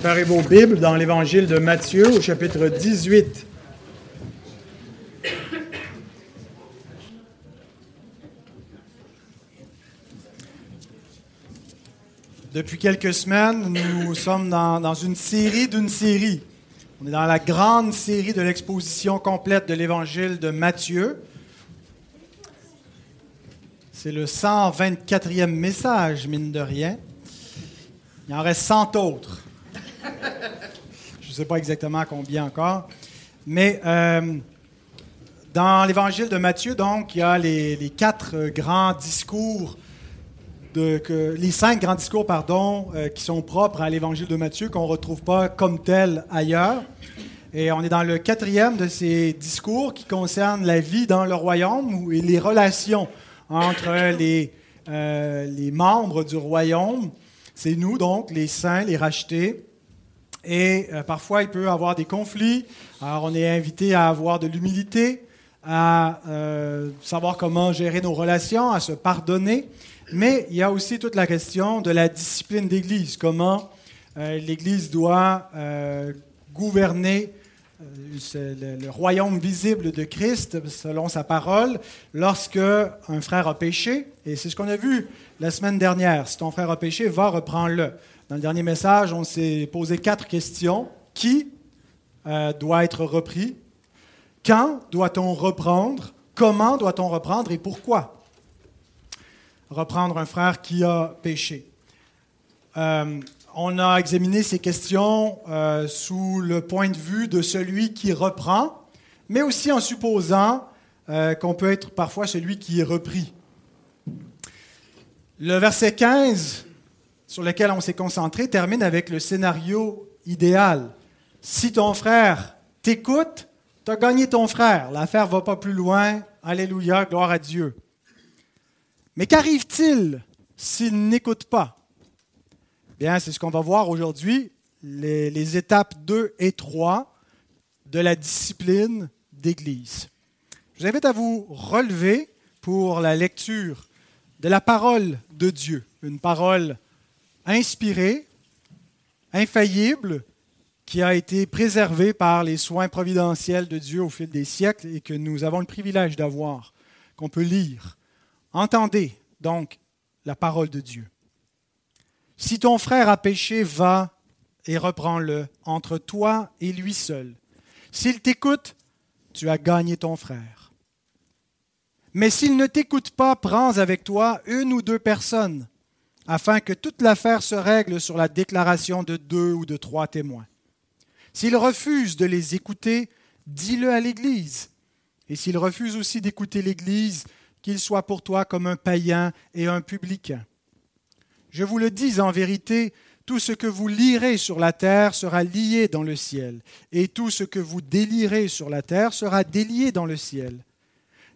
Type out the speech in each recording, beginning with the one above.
Préparez vos Bibles dans l'Évangile de Matthieu au chapitre 18. Depuis quelques semaines, nous sommes dans, une série d'une série. On est dans la grande série de l'exposition complète de l'Évangile de Matthieu. C'est le 124e message, mine de rien. Il en reste 100 autres. Je ne sais pas exactement combien encore. Mais euh, dans l'évangile de Matthieu, donc, il y a les, quatre grands discours, de, les cinq grands discours, pardon, euh, qui sont propres à l'évangile de Matthieu, qu'on ne retrouve pas comme tels ailleurs. Et on est dans le quatrième de ces discours qui concerne la vie dans le royaume et les relations entre les, euh, les membres du royaume c'est nous, donc, les saints, les rachetés. Et euh, parfois, il peut y avoir des conflits. Alors, on est invité à avoir de l'humilité, à euh, savoir comment gérer nos relations, à se pardonner. Mais il y a aussi toute la question de la discipline d'Église, comment euh, l'Église doit gouverner le, royaume visible de Christ selon sa parole lorsque un frère a péché. Et c'est ce qu'on a vu la semaine dernière. Si ton frère a péché, va, reprendre-le. Dans le dernier message, on s'est posé quatre questions. Qui euh, doit être repris? Quand doit-on reprendre? Comment doit-on reprendre? Et pourquoi? Reprendre un frère qui a péché. Euh, on a examiné ces questions euh, sous le point de vue de celui qui reprend, mais aussi en supposant qu'on peut être parfois celui qui est repris. Le verset 15 sur lequel on s'est concentré termine avec le scénario idéal. Si ton frère t'écoute, tu as gagné ton frère. L'affaire ne va pas plus loin. Alléluia, gloire à Dieu. Mais qu'arrive-t-il s'il n'écoute pas? Bien, c'est ce qu'on va voir aujourd'hui, les, les, étapes 2 et 3 de la discipline d'Église. Je vous invite à vous relever pour la lecture de la parole de Dieu, une parole inspirée, infaillible, qui a été préservée par les soins providentiels de Dieu au fil des siècles et que nous avons le privilège d'avoir, qu'on peut lire. Entendez donc la parole de Dieu. Si ton frère a péché, va et reprends-le entre toi et lui seul. S'il t'écoute, tu as gagné ton frère. Mais s'il ne t'écoute pas, prends avec toi une ou deux personnes, afin que toute l'affaire se règle sur la déclaration de deux ou de trois témoins. S'il refuse de les écouter, dis-le à l'Église. Et s'il refuse aussi d'écouter l'Église, qu'il soit pour toi comme un païen et un publicain. Je vous le dis en vérité, tout ce que vous lirez sur la terre sera lié dans le ciel, et tout ce que vous délirez sur la terre sera délié dans le ciel.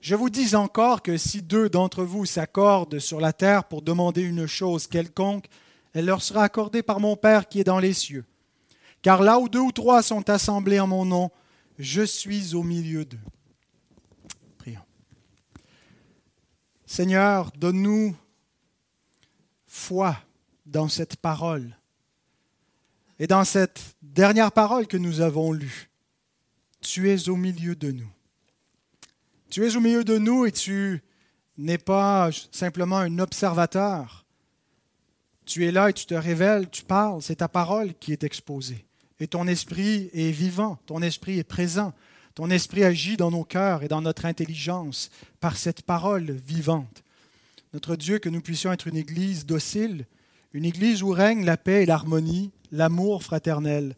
Je vous dis encore que si deux d'entre vous s'accordent sur la terre pour demander une chose quelconque, elle leur sera accordée par mon Père qui est dans les cieux. Car là où deux ou trois sont assemblés en mon nom, je suis au milieu d'eux. Prions. Seigneur, donne-nous foi dans cette parole et dans cette dernière parole que nous avons lue. Tu es au milieu de nous. Tu es au milieu de nous et tu n'es pas simplement un observateur. Tu es là et tu te révèles, tu parles, c'est ta parole qui est exposée. Et ton esprit est vivant, ton esprit est présent, ton esprit agit dans nos cœurs et dans notre intelligence par cette parole vivante. Notre Dieu, que nous puissions être une église docile, une église où règne la paix et l'harmonie, l'amour fraternel,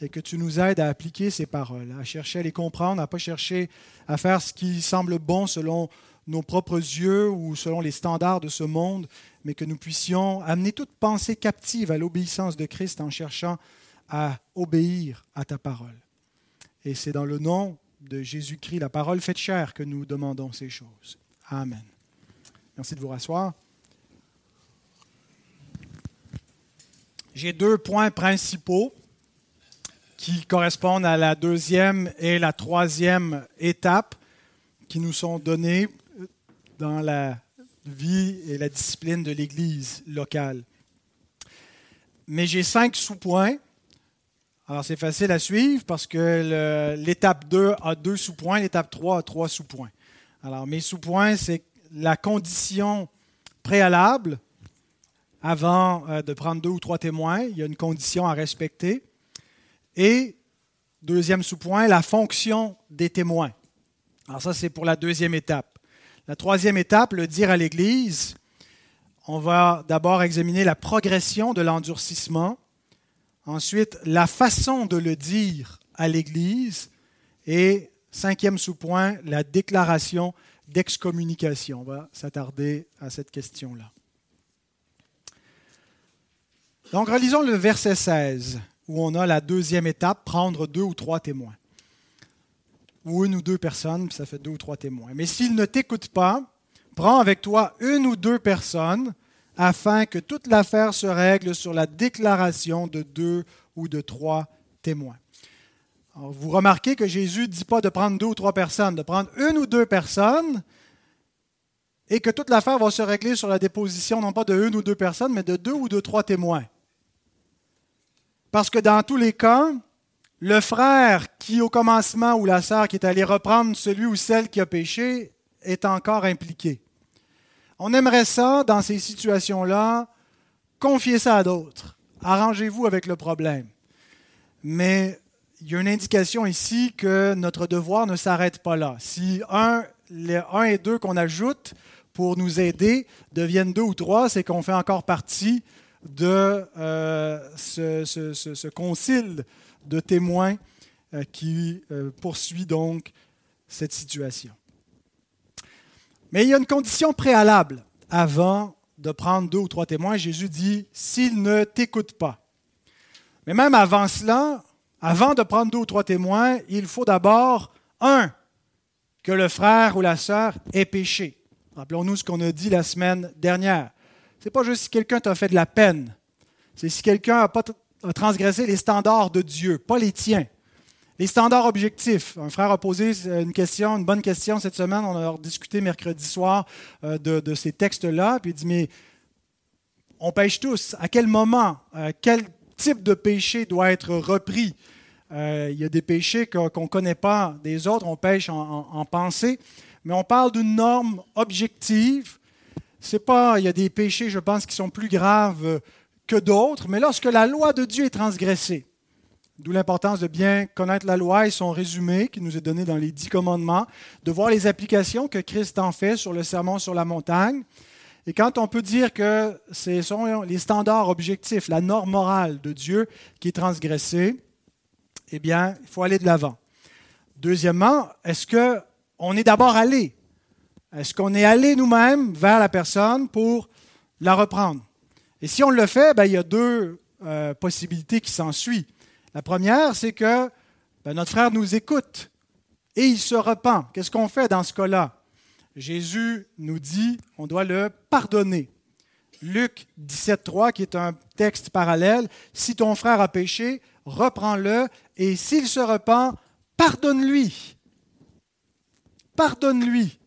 et que tu nous aides à appliquer ces paroles, à chercher à les comprendre, à ne pas chercher à faire ce qui semble bon selon nos propres yeux ou selon les standards de ce monde, mais que nous puissions amener toute pensée captive à l'obéissance de Christ en cherchant à obéir à ta parole. Et c'est dans le nom de Jésus-Christ, la parole faite chair, que nous demandons ces choses. Amen. Merci de vous rasseoir. J'ai deux points principaux qui correspondent à la deuxième et la troisième étape qui nous sont données dans la vie et la discipline de l'Église locale. Mais j'ai cinq sous-points Alors, c'est facile à suivre parce que l'étape 2 a deux sous-points, l'étape 3 a trois sous-points. Alors, mes sous-points, c'est la condition préalable avant euh, de prendre deux ou trois témoins. Il y a une condition à respecter. Et, deuxième sous-point, la fonction des témoins. Alors ça, c'est pour la deuxième étape. La troisième étape, le dire à l'Église. On va d'abord examiner la progression de l'endurcissement. Ensuite, la façon de le dire à l'Église. Et cinquième sous-point, la déclaration d'excommunication. On va s'attarder à cette question-là. Donc, relisons le verset 16, où on a la deuxième étape, prendre deux ou trois témoins. Ou une ou deux personnes, puis ça fait deux ou trois témoins. Mais s'il ne t'écoute pas, prends avec toi une ou deux personnes, afin que toute l'affaire se règle sur la déclaration de deux ou de trois témoins. vous remarquez que Jésus ne dit pas de prendre deux ou trois personnes, de prendre une ou deux personnes et que toute l'affaire va se régler sur la déposition non pas de une ou deux personnes, mais de deux ou de trois témoins. Parce que dans tous les cas, le frère qui au commencement ou la sœur qui est allé reprendre celui ou celle qui a péché est encore impliqué. On aimerait ça, dans ces situations-là, confier ça à d'autres. Arrangez-vous avec le problème. Mais il y a une indication ici que notre devoir ne s'arrête pas là. Si les un et deux qu'on ajoute pour nous aider deviennent deux ou trois, c'est qu'on fait encore partie de euh, ce, concile de témoins euh, qui euh, poursuit donc cette situation. Mais il y a une condition préalable avant de prendre deux ou trois témoins. Jésus dit, s'ils ne t'écoutent pas. Mais même avant cela, avant de prendre deux ou trois témoins, il faut d'abord, un, que le frère ou la sœur ait péché. Rappelons-nous ce qu'on a dit la semaine dernière n'est pas juste si quelqu'un t'a fait de la peine. C'est si quelqu'un a, transgressé les standards de Dieu, pas les tiens. Les standards objectifs. Un frère a posé une question, une bonne question cette semaine. On a discuté mercredi soir euh, de, ces textes-là. Puis il dit Mais on pêche tous. À quel moment euh, Quel type de péché doit être repris? Euh, Il y a des péchés qu'on ne connaît pas des autres. On pêche en pensée. Mais on parle d'une norme objective c'est pas, il y a des péchés, je pense, qui sont plus graves que d'autres, mais lorsque la loi de Dieu est transgressée, d'où l'importance de bien connaître la loi et son résumé qui nous est donné dans les dix commandements, de voir les applications que Christ en fait sur le sermon sur la montagne. Et quand on peut dire que ce sont les standards objectifs, la norme morale de Dieu qui est transgressée, eh bien, il faut aller de l'avant. Deuxièmement, est-ce qu'on est d'abord allé est-ce qu'on est allé nous-mêmes vers la personne pour la reprendre? Et si on le fait, ben, il y a deux euh, possibilités qui s'ensuivent. La première, c'est que ben, notre frère nous écoute et il se repent. Qu'est-ce qu'on fait dans ce cas-là? Jésus nous dit on doit le pardonner. Luc 17.3, qui est un texte parallèle, si ton frère a péché, reprends-le, et s'il se repent, pardonne-lui. Pardonne-lui.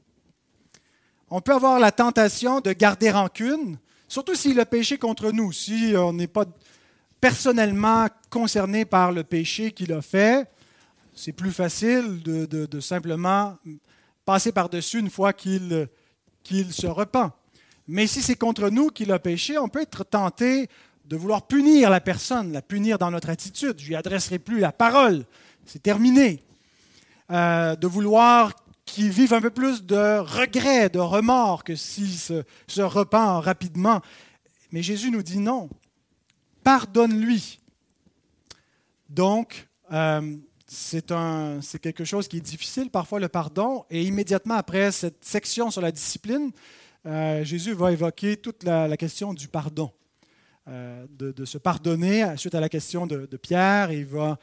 On peut avoir la tentation de garder rancune, surtout s'il a péché contre nous. Si on n'est pas personnellement concerné par le péché qu'il a fait, c'est plus facile de, simplement passer par-dessus une fois qu'il se repent. Mais si c'est contre nous qu'il a péché, on peut être tenté de vouloir punir la personne, la punir dans notre attitude. Je lui adresserai plus la parole. C'est terminé. Euh, de vouloir qui vivent un peu plus de regret, de remords que s'ils se, se repent rapidement. Mais Jésus nous dit non, pardonne-lui. Donc, euh, c'est quelque chose qui est difficile, parfois le pardon, et immédiatement après cette section sur la discipline, euh, Jésus va évoquer toute la, question du pardon, euh, de, se pardonner suite à la question de, Pierre, il va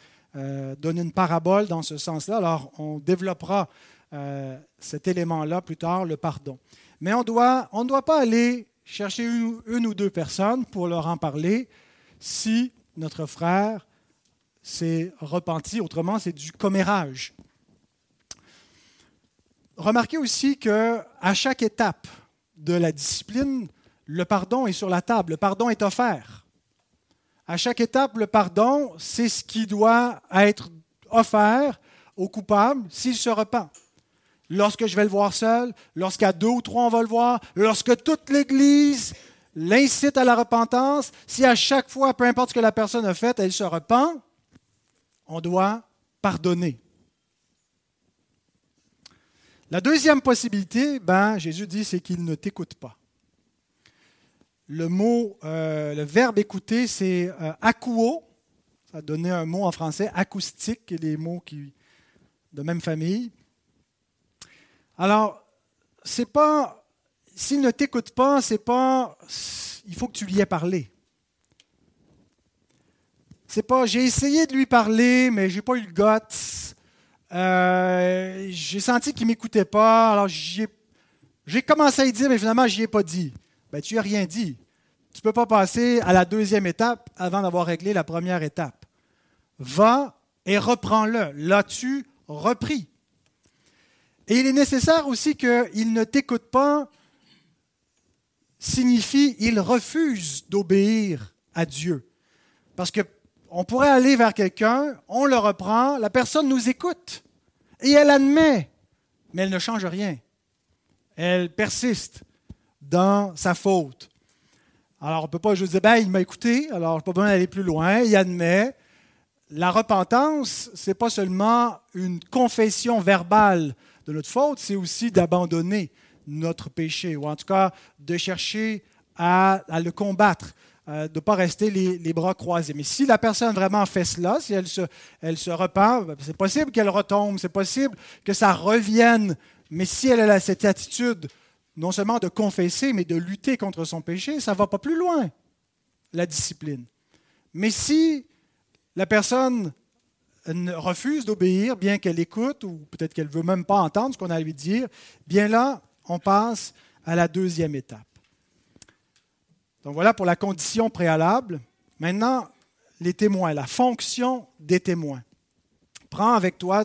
donner une parabole dans ce sens-là. Alors, on développera euh, cet élément-là plus tard, le pardon. Mais on, ne doit pas aller chercher une, ou deux personnes pour leur en parler si notre frère s'est repenti. Autrement, c'est du commérage. Remarquez aussi que à chaque étape de la discipline, le pardon est sur la table, le pardon est offert. À chaque étape, le pardon, c'est ce qui doit être offert au coupable s'il se repent. Lorsque je vais le voir seul, lorsqu'à deux ou trois on va le voir, lorsque toute l'Église l'incite à la repentance, si à chaque fois, peu importe ce que la personne a fait, elle se repent, on doit pardonner. La deuxième possibilité, ben, Jésus dit, c'est qu'il ne t'écoute pas. Le mot, euh, le verbe écouter, c'est euh. Ça donné un mot en français, acoustique, les mots qui, de même famille. Alors, c'est pas, s'il ne t'écoute pas, c'est pas, il faut que tu lui aies parlé. C'est pas, j'ai essayé de lui parler, mais j'ai pas eu le guts. Euh, j'ai senti qu'il m'écoutait pas, alors j'ai commencé à y dire, mais finalement, je n'y ai pas dit. Ben, tu n'as rien dit. Tu ne peux pas passer à la deuxième étape avant d'avoir réglé la première étape. Va et reprends-le. L'as-tu repris? Et il est nécessaire aussi qu'il ne t'écoute pas signifie il refuse d'obéir à Dieu. Parce que on pourrait aller vers quelqu'un, on le reprend, la personne nous écoute et elle admet, mais elle ne change rien. Elle persiste dans sa faute. Alors, on ne peut pas juste dire, ben, il m'a écouté, alors pas besoin d'aller plus loin, il admet. La repentance, ce n'est pas seulement une confession verbale de notre faute, c'est aussi d'abandonner notre péché, ou en tout cas de chercher à le combattre. Euh, de ne pas rester les, bras croisés. Mais si la personne vraiment fait cela, si elle se, elle se repent, ben, c'est possible qu'elle retombe, c'est possible que ça revienne. Mais si elle a cette attitude, non seulement de confesser, mais de lutter contre son péché, ça ne va pas plus loin, la discipline. Mais si la personne refuse d'obéir, bien qu'elle écoute, ou peut-être qu'elle ne veut même pas entendre ce qu'on a à lui dire, bien là, on passe à la deuxième étape. Donc voilà pour la condition préalable. Maintenant, les témoins, la fonction des témoins. Prends avec toi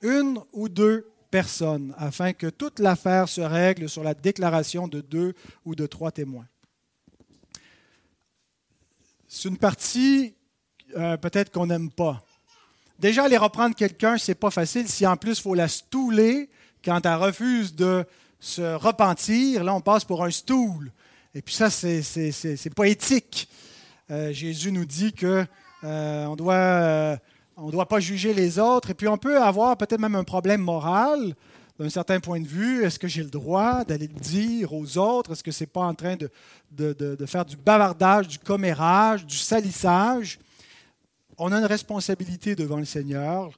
une ou deux personnes afin que toute l'affaire se règle sur la déclaration de deux ou de trois témoins. C'est une partie euh, peut-être qu'on n'aime pas. Déjà, aller reprendre quelqu'un, c'est pas facile. Si en plus il faut la stouler quand elle refuse de se repentir, là on passe pour un stool. Et puis ça, c'est poétique. Euh, Jésus nous dit que euh, on doit, euh, on doit pas juger les autres. Et puis on peut avoir peut-être même un problème moral d'un certain point de vue. Est-ce que j'ai le droit d'aller le dire aux autres? Est-ce que ce n'est pas en train de, faire du bavardage, du commérage, du salissage? On a une responsabilité devant le Seigneur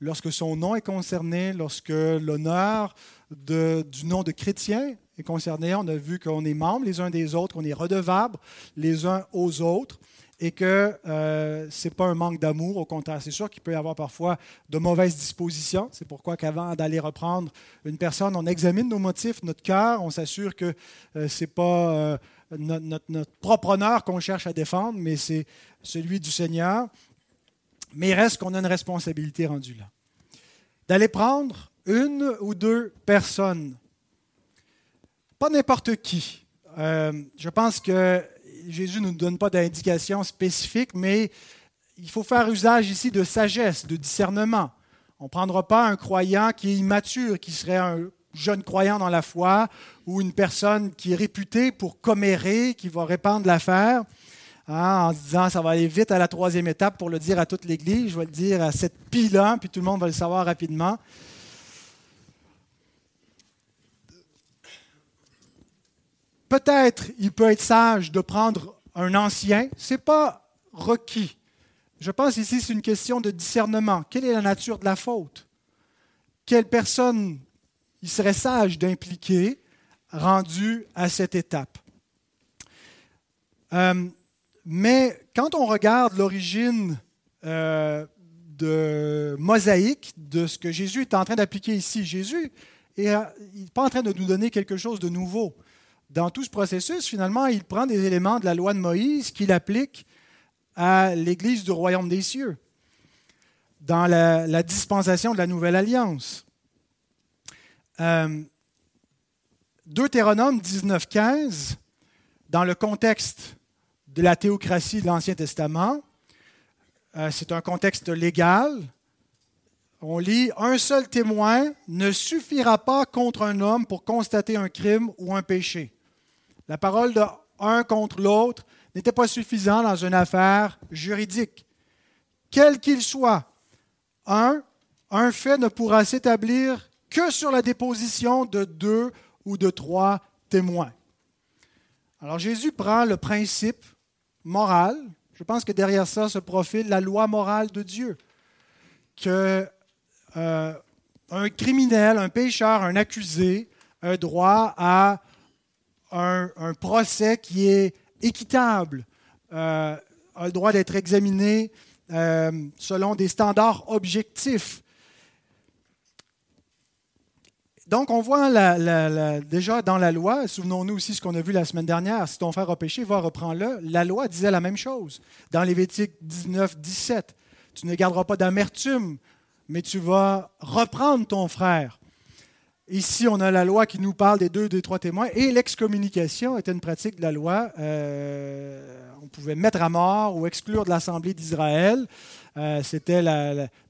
lorsque son nom est concerné, lorsque l'honneur du nom de chrétien est concerné. On a vu qu'on est membres les uns des autres, qu'on est redevables les uns aux autres et que euh, ce n'est pas un manque d'amour, au contraire. C'est sûr qu'il peut y avoir parfois de mauvaises dispositions. C'est pourquoi qu'avant d'aller reprendre une personne, on examine nos motifs, notre cœur, on s'assure que euh, ce n'est pas euh, notre, propre honneur qu'on cherche à défendre, mais c'est celui du Seigneur. Mais il reste qu'on a une responsabilité rendue là. D'aller prendre une ou deux personnes pas n'importe qui. Euh, je pense que Jésus ne nous donne pas d'indication spécifique, mais il faut faire usage ici de sagesse, de discernement. On ne prendra pas un croyant qui est immature, qui serait un jeune croyant dans la foi, ou une personne qui est réputée pour commérer, qui va répandre l'affaire, hein, en se disant ça va aller vite à la troisième étape pour le dire à toute l'Église, je vais le dire à cette pile-là, puis tout le monde va le savoir rapidement. Peut-être il peut être sage de prendre un ancien, ce n'est pas requis. Je pense ici c'est une question de discernement. Quelle est la nature de la faute? Quelle personne il serait sage d'impliquer rendu à cette étape? Euh, Mais quand on regarde l'origine euh, de mosaïque de ce que Jésus est en train d'appliquer ici, Jésus n'est pas en train de nous donner quelque chose de nouveau dans tout ce processus, finalement, il prend des éléments de la loi de Moïse qu'il applique à l'Église du royaume des cieux, dans la, dispensation de la nouvelle alliance. Euh, Deutéronome 19.15, dans le contexte de la théocratie de l'Ancien Testament. Euh, c'est un contexte légal. On lit Un seul témoin ne suffira pas contre un homme pour constater un crime ou un péché. La parole de un contre l'autre n'était pas suffisant dans une affaire juridique. Quel qu'il soit, un, un fait ne pourra s'établir que sur la déposition de deux ou de trois témoins. Alors Jésus prend le principe moral, je pense que derrière ça se profile la loi morale de Dieu, que euh, un criminel, un pécheur, un accusé a droit à un, procès qui est équitable, euh, a le droit d'être examiné euh, selon des standards objectifs. Donc, on voit déjà dans la loi, souvenons-nous aussi ce qu'on a vu la semaine dernière, si ton frère a péché, va reprendre-le. La loi disait la même chose. Dans Lévitique 19, 17, tu ne garderas pas d'amertume, mais tu vas reprendre ton frère. Ici, on a la loi qui nous parle des deux, des trois témoins, et l'excommunication était une pratique de la loi. Euh, on pouvait mettre à mort ou exclure de l'Assemblée d'Israël. Euh, c'était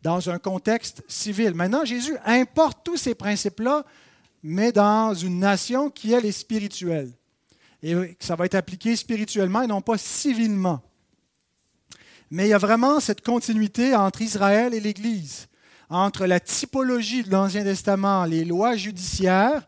dans un contexte civil. Maintenant, Jésus importe tous ces principes-là, mais dans une nation qui, elle, est spirituelle. Et ça va être appliqué spirituellement et non pas civilement. Mais il y a vraiment cette continuité entre Israël et l'Église, entre la typologie de l'Ancien Testament, les lois judiciaires,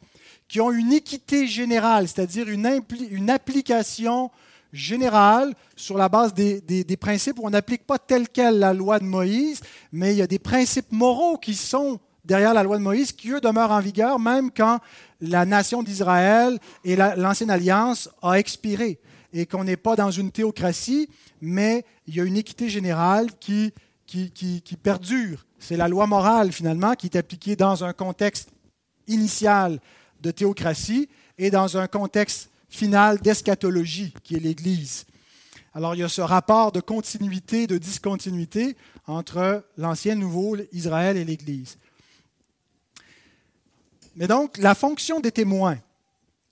qui ont une équité générale, c'est-à-dire une, une application générale sur la base des, principes où on n'applique pas telle quelle la loi de Moïse, mais il y a des principes moraux qui sont derrière la loi de Moïse, qui eux demeurent en vigueur même quand la nation d'Israël et l'ancienne alliance a expiré et qu'on n'est pas dans une théocratie, mais il y a une équité générale qui, qui, qui perdure. C'est la loi morale finalement qui est appliquée dans un contexte initial de théocratie et dans un contexte finale d'eschatologie, qui est l'Église. Alors il y a ce rapport de continuité, de discontinuité entre l'Ancien Nouveau Israël et l'Église. Mais donc, la fonction des témoins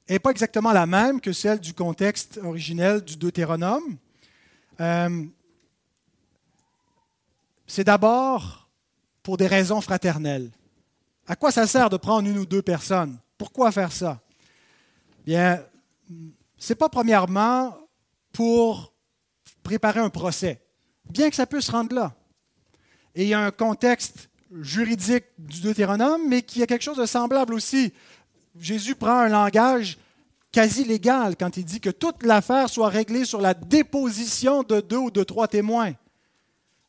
n'est pas exactement la même que celle du contexte originel du Deutéronome. Euh, c'est d'abord pour des raisons fraternelles. À quoi ça sert de prendre une ou deux personnes? Pourquoi faire ça? Bien, c'est pas premièrement pour préparer un procès, bien que ça puisse se rendre là. Et il y a un contexte juridique du Deutéronome, mais qui a quelque chose de semblable aussi. Jésus prend un langage quasi légal quand il dit que toute l'affaire soit réglée sur la déposition de deux ou de trois témoins.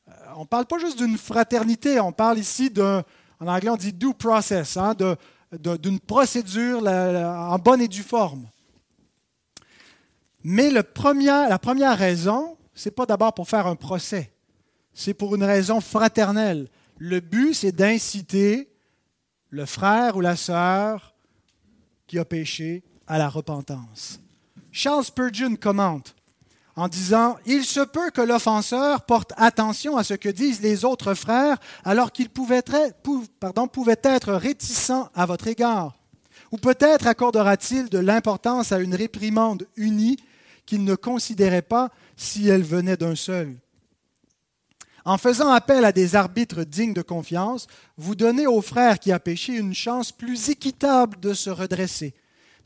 Euh, on ne parle pas juste d'une fraternité, on parle ici d'un, en anglais on dit due process, hein, d'une procédure en bonne et due forme. Mais le la première raison, ce n'est pas d'abord pour faire un procès, c'est pour une raison fraternelle. Le but, c'est d'inciter le frère ou la sœur qui a péché à la repentance. Charles Spurgeon commente en disant Il se peut que l'offenseur porte attention à ce que disent les autres frères alors qu'il pouvait pouvait être réticent à votre égard. Ou peut-être accordera-t-il de l'importance à une réprimande unie qu'il ne considérait pas si elle venait d'un seul. En faisant appel à des arbitres dignes de confiance, vous donnez au frère qui a péché une chance plus équitable de se redresser.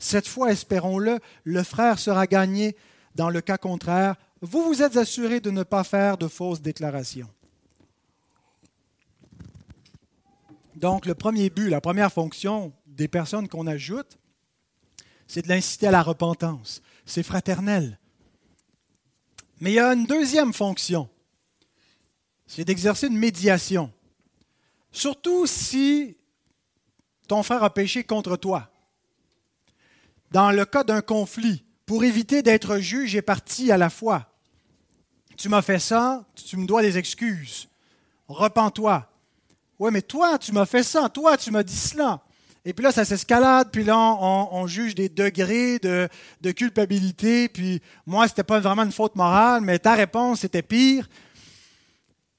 Cette fois, espérons-le, le frère sera gagné. Dans le cas contraire, vous vous êtes assuré de ne pas faire de fausses déclarations. Donc, le premier but, la première fonction des personnes qu'on ajoute, c'est de l'inciter à la repentance c'est fraternel. Mais il y a une deuxième fonction, c'est d'exercer une médiation. Surtout si ton frère a péché contre toi. Dans le cas d'un conflit, pour éviter d'être juge et parti à la fois. Tu m'as fait ça, tu me dois des excuses. Repends-toi. Oui, mais toi, tu m'as fait ça, toi, tu m'as dit cela. Et puis là, ça s'escalade, puis là, on, juge des degrés de, culpabilité, puis moi, ce n'était pas vraiment une faute morale, mais ta réponse, c'était pire.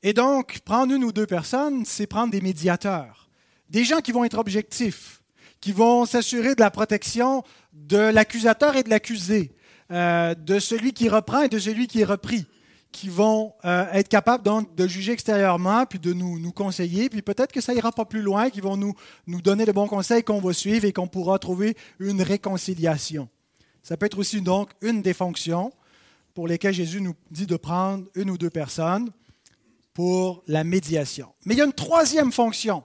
Et donc, prendre une ou deux personnes, c'est prendre des médiateurs, des gens qui vont être objectifs, qui vont s'assurer de la protection de l'accusateur et de l'accusé, euh, de celui qui reprend et de celui qui est repris, qui vont euh, être capables donc de juger extérieurement, puis de nous, nous conseiller, puis peut-être que ça ira pas plus loin, qui vont nous, nous donner de bons conseils qu'on va suivre et qu'on pourra trouver une réconciliation. Ça peut être aussi donc une des fonctions pour lesquelles Jésus nous dit de prendre une ou deux personnes pour la médiation. Mais il y a une troisième fonction.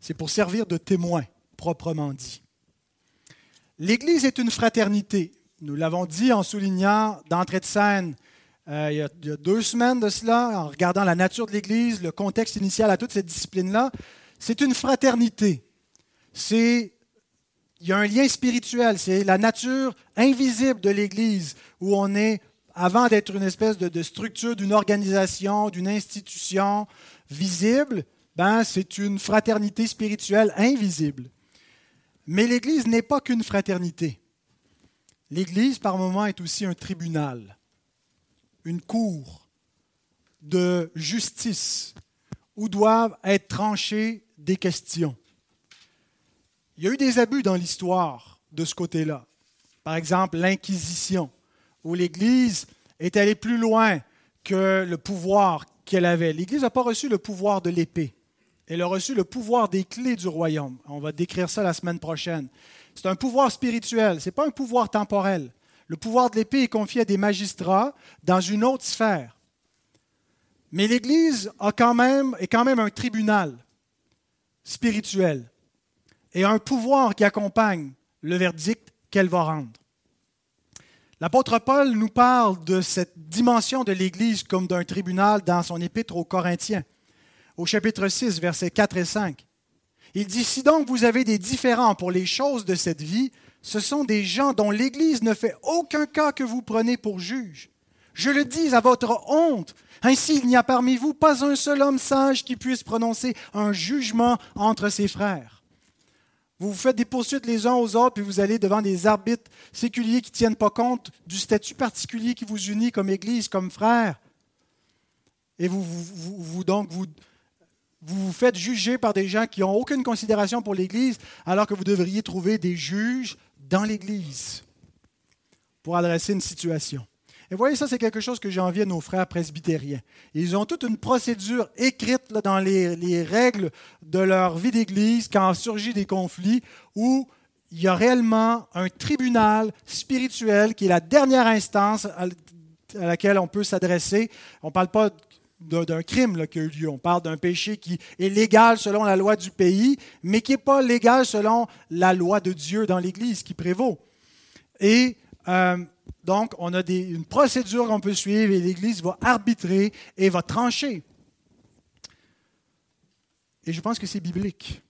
C'est pour servir de témoin, proprement dit. L'Église est une fraternité. Nous l'avons dit en soulignant d'entrée de scène euh, il, y a, deux semaines de cela, en regardant la nature de l'Église, le contexte initial à toute cette discipline-là. C'est une fraternité. C'est il y a un lien spirituel, c'est la nature invisible de l'Église où on est, avant d'être une espèce de, de structure, d'une organisation, d'une institution visible, ben, c'est une fraternité spirituelle invisible. Mais l'Église n'est pas qu'une fraternité. L'Église, par moments, est aussi un tribunal, une cour de justice où doivent être tranchées des questions. Il y a eu des abus dans l'histoire de ce côté-là. Par exemple, l'Inquisition, où l'Église est allée plus loin que le pouvoir qu'elle avait. L'Église n'a pas reçu le pouvoir de l'épée. Elle a reçu le pouvoir des clés du royaume. On va décrire ça la semaine prochaine. C'est un pouvoir spirituel, ce n'est pas un pouvoir temporel. Le pouvoir de l'épée est confié à des magistrats dans une autre sphère. Mais l'Église a quand même, est quand même un tribunal spirituel et un pouvoir qui accompagne le verdict qu'elle va rendre. L'apôtre Paul nous parle de cette dimension de l'Église comme d'un tribunal dans son épître aux Corinthiens, au chapitre 6, versets 4 et 5. Il dit, si donc vous avez des différends pour les choses de cette vie, ce sont des gens dont l'Église ne fait aucun cas que vous prenez pour juge. Je le dis à votre honte. Ainsi, il n'y a parmi vous pas un seul homme sage qui puisse prononcer un jugement entre ses frères. Vous vous faites des poursuites les uns aux autres, puis vous allez devant des arbitres séculiers qui ne tiennent pas compte du statut particulier qui vous unit comme Église, comme frère. Et vous, vous, vous donc, vous, vous vous faites juger par des gens qui n'ont aucune considération pour l'Église, alors que vous devriez trouver des juges dans l'Église pour adresser une situation. Et voyez, ça, c'est quelque chose que j'ai envie à nos frères presbytériens. Ils ont toute une procédure écrite dans les, les, règles de leur vie d'Église quand surgit des conflits où il y a réellement un tribunal spirituel qui est la dernière instance à, laquelle on peut s'adresser. On ne parle pas d'un crime là, qui a eu lieu. On parle d'un péché qui est légal selon la loi du pays, mais qui n'est pas légal selon la loi de Dieu dans l'Église qui prévaut. Et euh, donc, on a une procédure qu'on peut suivre et l'Église va arbitrer et va trancher. Et je pense que c'est biblique.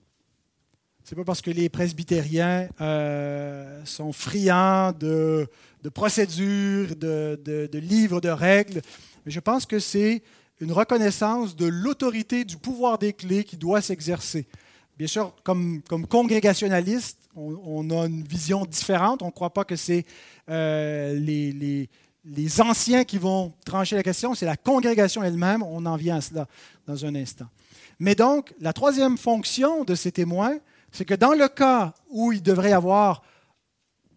Ce n'est pas parce que les presbytériens euh, sont friands de, procédures, de, de, livres, de règles, mais je pense que c'est une reconnaissance de l'autorité du pouvoir des clés qui doit s'exercer. Bien sûr, comme, comme congrégationaliste, on, a une vision différente. On ne croit pas que c'est euh, les, les, anciens qui vont trancher la question, c'est la congrégation elle-même. On en vient à cela dans un instant. Mais donc, la troisième fonction de ces témoins, c'est que dans le cas où il devrait y avoir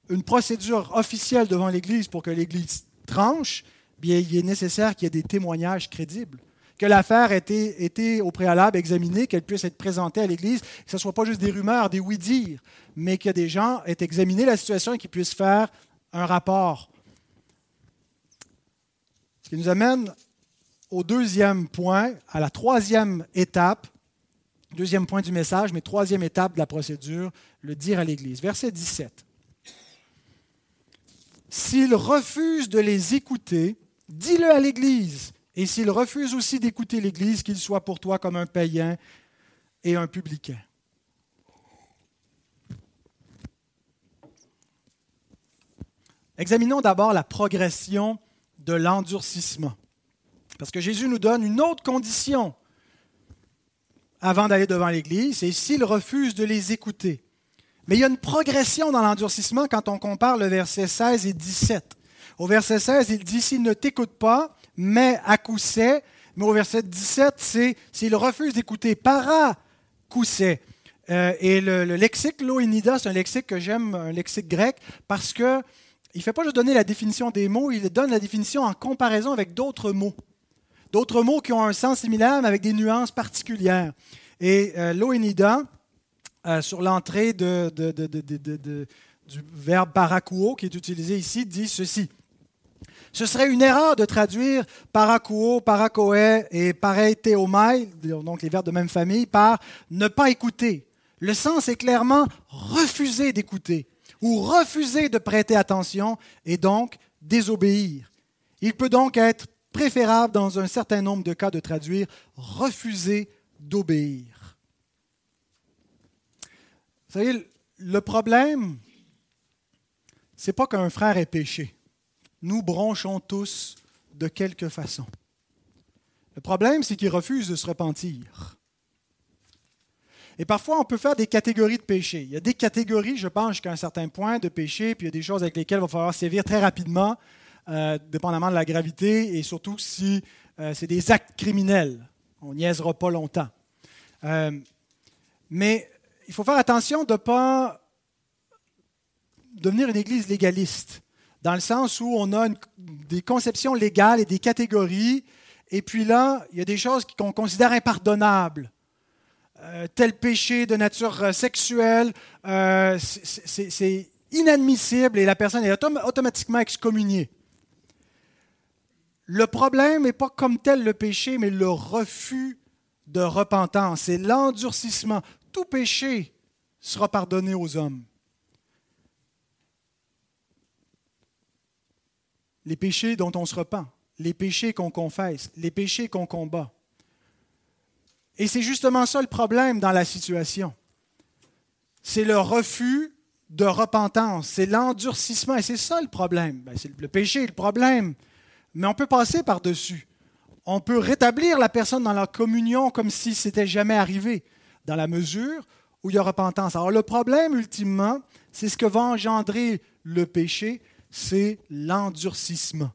une procédure officielle devant l'Église pour que l'Église tranche, il est nécessaire qu'il y ait des témoignages crédibles que l'affaire ait été, au préalable examinée, qu'elle puisse être présentée à l'Église, que ce ne soit pas juste des rumeurs, des oui-dire, mais que des gens aient examiné la situation et qu'ils puissent faire un rapport. Ce qui nous amène au deuxième point, à la troisième étape, deuxième point du message, mais troisième étape de la procédure, le dire à l'Église. Verset 17. S'il refuse de les écouter, dis-le à l'Église. Et s'il refuse aussi d'écouter l'Église, qu'il soit pour toi comme un païen et un publicain. Examinons d'abord la progression de l'endurcissement. Parce que Jésus nous donne une autre condition avant d'aller devant l'Église, c'est s'il refuse de les écouter. Mais il y a une progression dans l'endurcissement quand on compare le verset 16 et 17. Au verset 16, il dit S'il ne t'écoute pas, mais à coup Mais au verset 17, c'est s'il refuse d'écouter, para coup Euh, et le, lexique Loïnida, c'est un lexique que j'aime, un lexique grec, parce que il ne fait pas juste donner la définition des mots, il donne la définition en comparaison avec d'autres mots. D'autres mots qui ont un sens similaire, mais avec des nuances particulières. Et euh, euh, sur l'entrée du verbe parakuo qui est utilisé ici, dit ceci. Ce serait une erreur de traduire parakuo, parakoe et pareiteomai, donc les verbes de même famille, par ne pas écouter. Le sens est clairement refuser d'écouter ou refuser de prêter attention et donc désobéir. Il peut donc être préférable dans un certain nombre de cas de traduire refuser d'obéir. Vous savez, le problème, c'est pas qu'un frère ait péché. Nous bronchons tous de quelque façon. Le problème, c'est qu'il refuse de se repentir. Et parfois, on peut faire des catégories de péché. Il y a des catégories, je pense, jusqu'à un certain point de péché, puis il y a des choses avec lesquelles il va falloir sévir très rapidement, euh, dépendamment de la gravité, et surtout si euh, c'est des actes criminels. On niaisera pas longtemps. Euh, mais il faut faire attention de ne pas devenir une église légaliste, dans le sens où on a des conceptions légales et des catégories, et puis là, il y a des choses qu'on considère impardonnables. Euh, tel péché de nature euh, sexuelle, euh, c'est inadmissible et la personne est automatiquement excommuniée. Le problème n'est pas comme tel le péché, mais le refus de repentance. C'est l'endurcissement. Tout péché sera pardonné aux hommes. Les péchés dont on se repent, les péchés qu'on confesse, les péchés qu'on combat. Et c'est justement ça le problème dans la situation. C'est le refus de repentance, c'est l'endurcissement, et c'est ça le problème. Ben, c'est le péché, le problème. Mais on peut passer par-dessus. On peut rétablir la personne dans la communion comme si c'était jamais arrivé, dans la mesure où il y a repentance. Alors le problème, ultimement, c'est ce que va engendrer le péché, c'est l'endurcissement.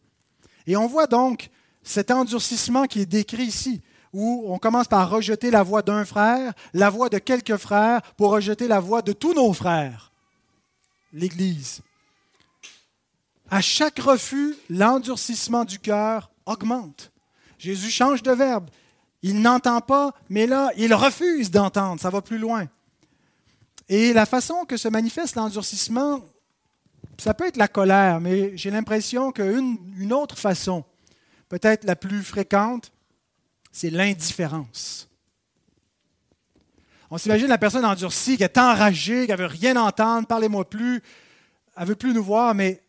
Et on voit donc cet endurcissement qui est décrit ici où on commence par rejeter la voix d'un frère, la voix de quelques frères, pour rejeter la voix de tous nos frères, l'Église. À chaque refus, l'endurcissement du cœur augmente. Jésus change de verbe. Il n'entend pas, mais là, il refuse d'entendre. Ça va plus loin. Et la façon que se manifeste l'endurcissement, ça peut être la colère, mais j'ai l'impression qu'une une autre façon, peut-être la plus fréquente, c'est l'indifférence. On s'imagine la personne endurcie, qui est enragée, qui ne veut rien entendre, parlez-moi plus, elle ne veut plus nous voir, mais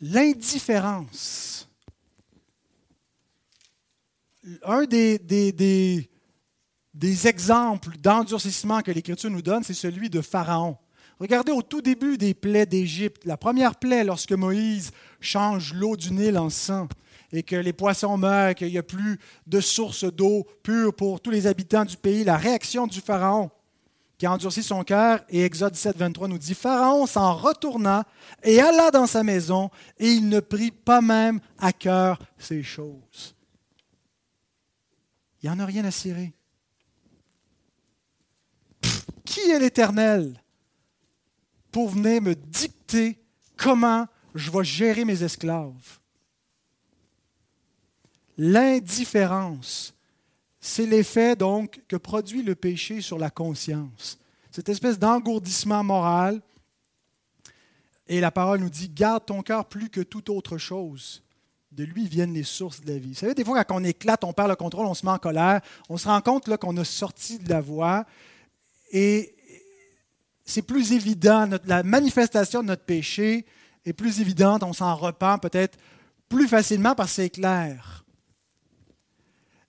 l'indifférence. Un des exemples d'endurcissement que l'Écriture nous donne, c'est celui de Pharaon. Regardez au tout début des plaies d'Égypte, la première plaie lorsque Moïse change l'eau du Nil en sang et que les poissons meurent, qu'il n'y a plus de source d'eau pure pour tous les habitants du pays, la réaction du Pharaon qui a endurci son cœur, et Exode 17, 23 nous dit, Pharaon s'en retourna et alla dans sa maison, et il ne prit pas même à cœur ces choses. Il n'y en a rien à cirer. qui est l'Éternel? Pour me dicter comment je vais gérer mes esclaves? L'indifférence, c'est l'effet donc que produit le péché sur la conscience. Cette espèce d'engourdissement moral. Et la parole nous dit, garde ton cœur plus que toute autre chose. De lui viennent les sources de la vie. Vous savez, des fois, quand on éclate, on perd le contrôle, on se met en colère, on se rend compte qu'on a sorti de la voie et c'est plus évident, la manifestation de notre péché est plus évidente, on s'en repent peut-être plus facilement parce que c'est clair.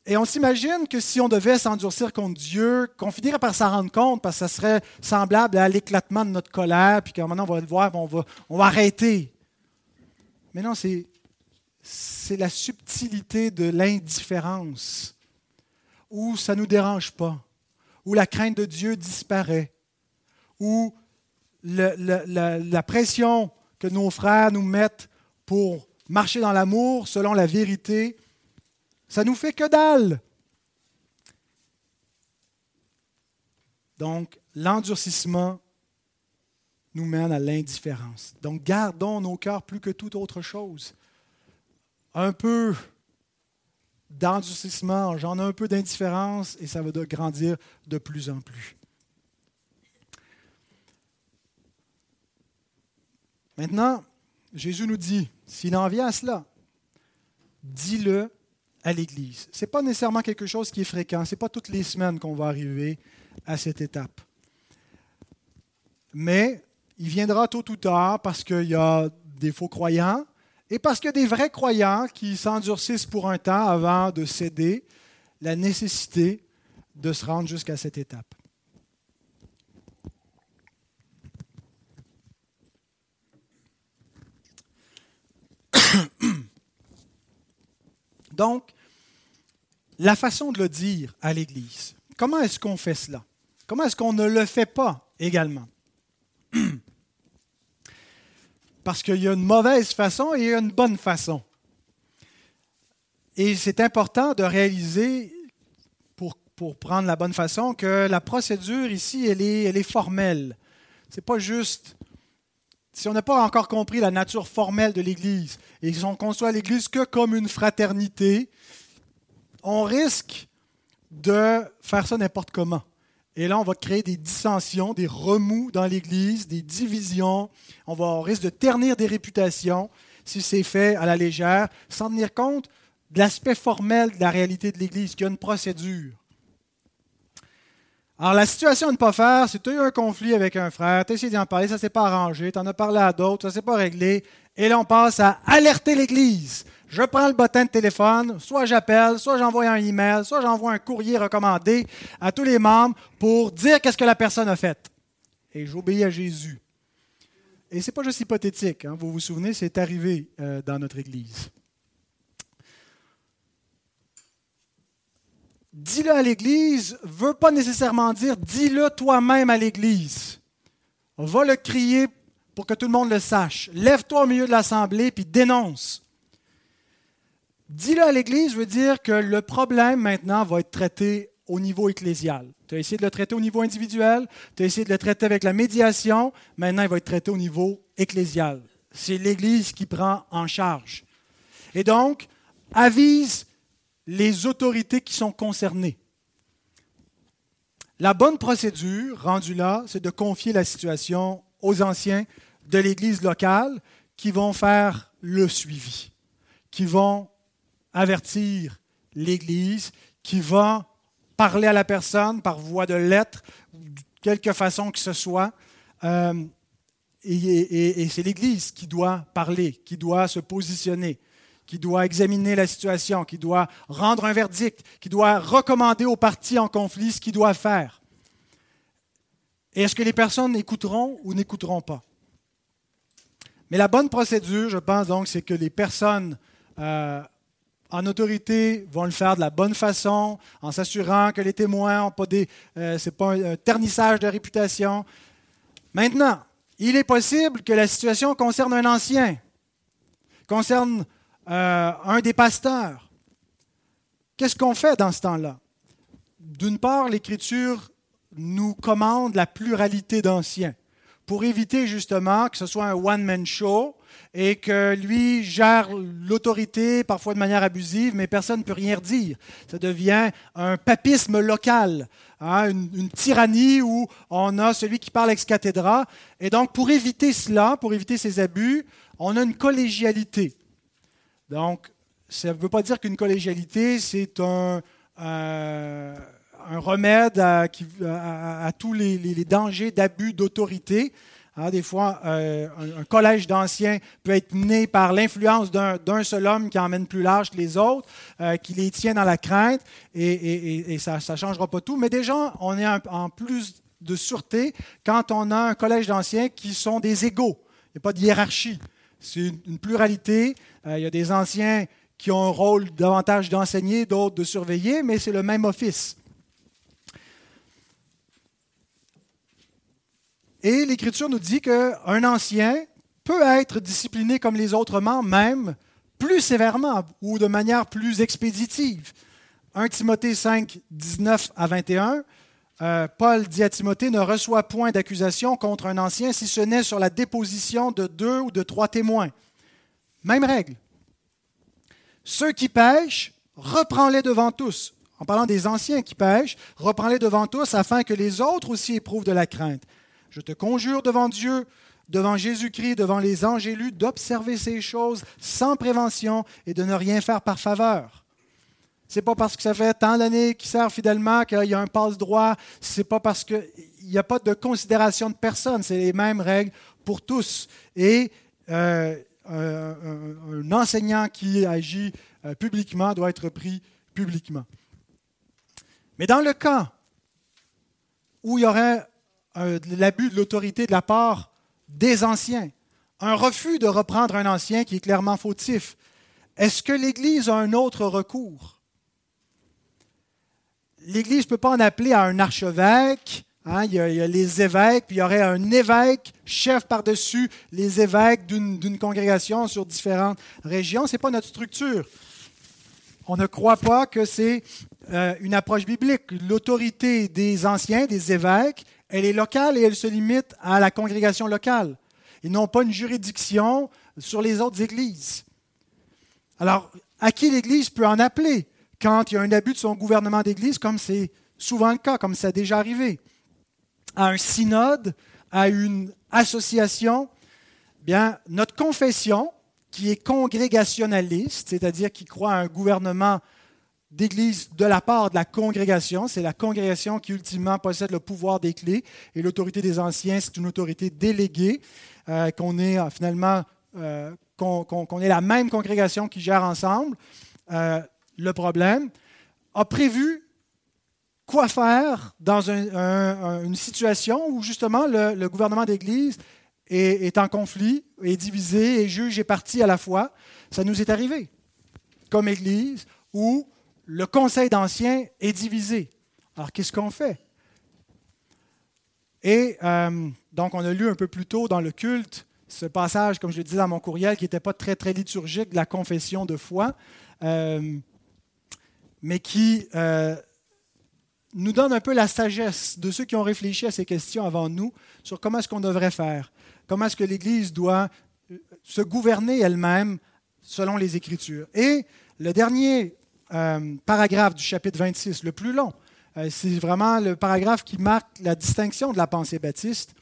Et on s'imagine que si on devait s'endurcir contre Dieu, qu'on finirait par s'en rendre compte, parce que ça serait semblable à l'éclatement de notre colère, puis qu'à un moment on va le voir, on va, arrêter. Mais non, c'est, c'est la subtilité de l'indifférence, où ça ne nous dérange pas, où la crainte de Dieu disparaît, où la pression que nos frères nous mettent pour marcher dans l'amour selon la vérité, ça nous fait que dalle. Donc, l'endurcissement nous mène à l'indifférence. Donc, gardons nos cœurs plus que toute autre chose. Un peu d'endurcissement, j'en ai un peu d'indifférence et ça va grandir de plus en plus. Maintenant, Jésus nous dit, s'il en vient à cela, dis-le à l'Église. Ce n'est pas nécessairement quelque chose qui est fréquent, ce n'est pas toutes les semaines qu'on va arriver à cette étape. Mais il viendra tôt ou tard parce qu'il y a des faux croyants et parce qu'il y a des vrais croyants qui s'endurcissent pour un temps avant de céder la nécessité de se rendre jusqu'à cette étape. Donc, la façon de le dire à l'Église, comment est-ce qu'on fait cela? Comment est-ce qu'on ne le fait pas également? Parce qu'il y a une mauvaise façon et il y a une bonne façon. Et c'est important de réaliser, pour, pour, prendre la bonne façon, que la procédure ici, elle est, elle est formelle. Ce n'est pas juste si on n'a pas encore compris la nature formelle de l'Église et qu'on conçoit l'Église que comme une fraternité, on risque de faire ça n'importe comment. Et là, on va créer des dissensions, des remous dans l'Église, des divisions. On, va, on risque de ternir des réputations si c'est fait à la légère, sans tenir compte de l'aspect formel de la réalité de l'Église, qu'il a une procédure. Alors, la situation à ne pas faire, c'est tu as eu un conflit avec un frère, tu as essayé d'en parler, ça ne s'est pas arrangé, tu en as parlé à d'autres, ça ne s'est pas réglé, et là, on passe à alerter l'Église. Je prends le bottin de téléphone, soit j'appelle, soit j'envoie un email, soit j'envoie un courrier recommandé à tous les membres pour dire qu'est-ce que la personne a fait. Et j'obéis à Jésus. Et ce n'est pas juste hypothétique, hein. vous vous souvenez, c'est arrivé euh, dans notre Église. Dis-le à l'Église veut pas nécessairement dire dis-le toi-même à l'Église. Va le crier pour que tout le monde le sache. Lève-toi au milieu de l'assemblée puis dénonce. Dis-le à l'Église veut dire que le problème maintenant va être traité au niveau ecclésial. Tu as essayé de le traiter au niveau individuel, tu as essayé de le traiter avec la médiation, maintenant il va être traité au niveau ecclésial. C'est l'Église qui prend en charge. Et donc, avise les autorités qui sont concernées. La bonne procédure, rendue là, c'est de confier la situation aux anciens de l'Église locale qui vont faire le suivi, qui vont avertir l'Église, qui vont parler à la personne par voie de lettre, de quelque façon que ce soit. Euh, et c'est l'Église qui doit parler, qui doit se positionner qui doit examiner la situation, qui doit rendre un verdict, qui doit recommander aux parties en conflit ce qu'il doit faire. Et est-ce que les personnes écouteront ou n'écouteront pas? Mais la bonne procédure, je pense donc, c'est que les personnes euh, en autorité vont le faire de la bonne façon, en s'assurant que les témoins n'ont pas des. Euh, c'est pas un ternissage de réputation. Maintenant, il est possible que la situation concerne un ancien, concerne euh, un des pasteurs. Qu'est-ce qu'on fait dans ce temps-là? D'une part, l'Écriture nous commande la pluralité d'anciens pour éviter justement que ce soit un one-man show et que lui gère l'autorité parfois de manière abusive, mais personne ne peut rien dire. Ça devient un papisme local, hein, une, une, tyrannie où on a celui qui parle ex cathedra. Et donc, pour éviter cela, pour éviter ces abus, on a une collégialité. Donc, ça ne veut pas dire qu'une collégialité, c'est un, euh, remède à, tous les, dangers d'abus d'autorité. Hein, des fois, euh, un, collège d'anciens peut être mené par l'influence d'un seul homme qui emmène plus large que les autres, euh, qui les tient dans la crainte, et ça ne changera pas tout. Mais déjà, on est en plus de sûreté quand on a un collège d'anciens qui sont des égaux. Il n'y a pas de hiérarchie. C'est une, pluralité. Euh, il y a des anciens qui ont un rôle davantage d'enseigner, d'autres de surveiller, mais c'est le même office. Et l'Écriture nous dit qu'un ancien peut être discipliné comme les autres membres, même plus sévèrement ou de manière plus expéditive. 1 Timothée 5, 19 à 21 euh, Paul dit à Timothée, ne reçoit point d'accusation contre un ancien si ce n'est sur la déposition de deux ou de trois témoins. Même règle. Ceux qui pêchent, reprends-les devant tous. En parlant des anciens qui pêchent, reprends-les devant tous afin que les autres aussi éprouvent de la crainte. Je te conjure devant Dieu, devant Jésus-Christ, devant les anges élus, d'observer ces choses sans prévention et de ne rien faire par faveur. C'est pas parce que ça fait tant d'années qu'il sert fidèlement qu'il y a un passe-droit. C'est pas parce qu'il n'y a pas de considération de personne. C'est les mêmes règles pour tous. Et euh, un, enseignant qui agit euh, publiquement doit être pris publiquement. Mais dans le cas où il y aurait l'abus de l'autorité de la part des anciens, un refus de reprendre un ancien qui est clairement fautif, est-ce que l'Église a un autre recours? l'Église ne peut pas en appeler à un archevêque. Hein, il, y a, les évêques, puis il y aurait un évêque, chef par-dessus les évêques d'une congrégation sur différentes régions. Ce n'est pas notre structure. On ne croit pas que c'est euh, une approche biblique. L'autorité des anciens, des évêques, elle est locale et elle se limite à la congrégation locale. Ils n'ont pas une juridiction sur les autres églises. Alors, à qui l'Église peut en appeler? Quand il y a un abus de son gouvernement d'Église, comme c'est souvent le cas, comme ça déjà arrivé, à un synode, à une association, bien, notre confession, qui est congrégationaliste, c'est-à-dire qui croit à un gouvernement d'Église de la part de la congrégation, c'est la congrégation qui ultimement possède le pouvoir des clés, et l'autorité des anciens, c'est une autorité déléguée, euh, qu'on est euh, finalement, euh, qu'on est la même congrégation qui gère ensemble le problème, a prévu quoi faire dans une situation où justement le, gouvernement d'Église est, en conflit, est divisé, et juge et parti à la fois. Ça nous est arrivé comme Église où le conseil d'anciens est divisé. Alors qu'est-ce qu'on fait? Et euh, donc on a lu un peu plus tôt dans le culte ce passage, comme je le disais dans mon courriel, qui n'était pas très très liturgique, de la confession de foi. Euh, mais qui euh, nous donne un peu la sagesse de ceux qui ont réfléchi à ces questions avant nous sur comment est-ce qu'on devrait faire, comment est-ce que l'Église doit euh, se gouverner elle-même selon les Écritures. Et le dernier euh, paragraphe du chapitre 26, le plus long, c'est vraiment le paragraphe qui marque la distinction de la pensée baptiste,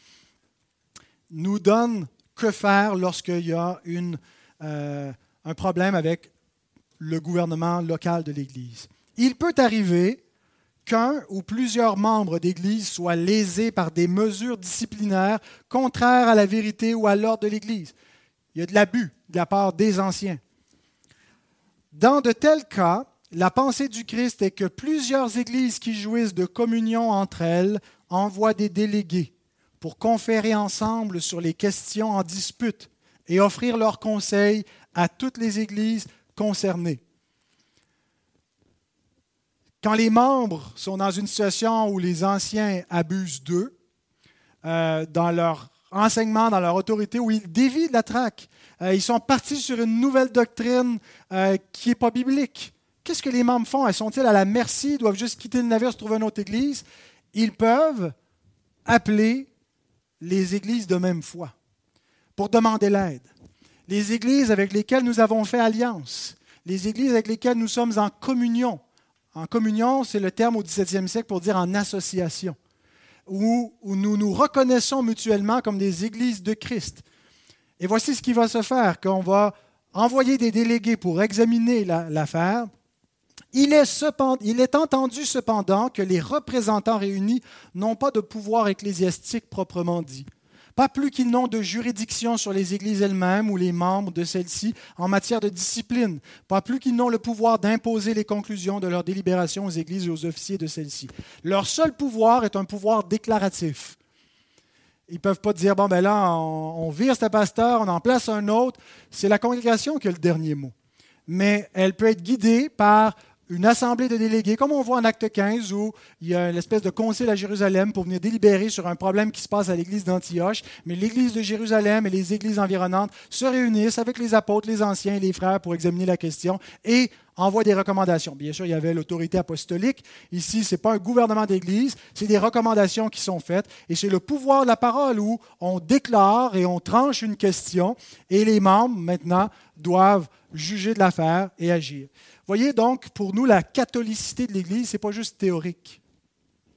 nous donne que faire lorsqu'il y a une, un problème avec le gouvernement local de l'Église. Il peut arriver qu'un ou plusieurs membres d'Église soient lésés par des mesures disciplinaires contraires à la vérité ou à l'ordre de l'Église. Il y a de l'abus de la part des anciens. Dans de tels cas, la pensée du Christ est que plusieurs églises qui jouissent de communion entre elles envoient des délégués pour conférer ensemble sur les questions en dispute et offrir leurs conseils à toutes les églises concernées. Quand les membres sont dans une situation où les anciens abusent d'eux, euh, dans leur enseignement, dans leur autorité, où ils dévient de la traque, euh, ils sont partis sur une nouvelle doctrine euh, qui n'est pas biblique. Qu'est-ce que les membres font? Sont-ils à la merci? Ils doivent juste quitter le navire, se trouver une autre église? Ils peuvent appeler les églises de même foi pour demander l'aide les églises avec lesquelles nous avons fait alliance, les églises avec lesquelles nous sommes en communion. En communion, c'est le terme au XVIIe siècle pour dire en association, où, nous nous reconnaissons mutuellement comme des églises de Christ. Et voici ce qui va se faire, qu'on va envoyer des délégués pour examiner l'affaire. il, est il est entendu cependant que les représentants réunis n'ont pas de pouvoir ecclésiastique proprement dit pas plus qu'ils n'ont de juridiction sur les églises elles-mêmes ou les membres de celles-ci en matière de discipline, pas plus qu'ils n'ont le pouvoir d'imposer les conclusions de leurs délibérations aux églises et aux officiers de celles-ci. Leur seul pouvoir est un pouvoir déclaratif. Ils ne peuvent pas dire, bon, ben là, on, vire ce pasteur, on en place un autre. C'est la congrégation qui a le dernier mot. Mais elle peut être guidée par une assemblée de délégués, comme on voit en Acte 15, où il y a une espèce de concile à Jérusalem pour venir délibérer sur un problème qui se passe à l'église d'Antioche. Mais l'église de Jérusalem et les églises environnantes se réunissent avec les apôtres, les anciens et les frères pour examiner la question. Et envoie des recommandations. Bien sûr, il y avait l'autorité apostolique. Ici, ce n'est pas un gouvernement d'Église, c'est des recommandations qui sont faites. Et c'est le pouvoir de la parole où on déclare et on tranche une question et les membres, maintenant, doivent juger de l'affaire et agir. Voyez donc, pour nous, la catholicité de l'Église, ce n'est pas juste théorique.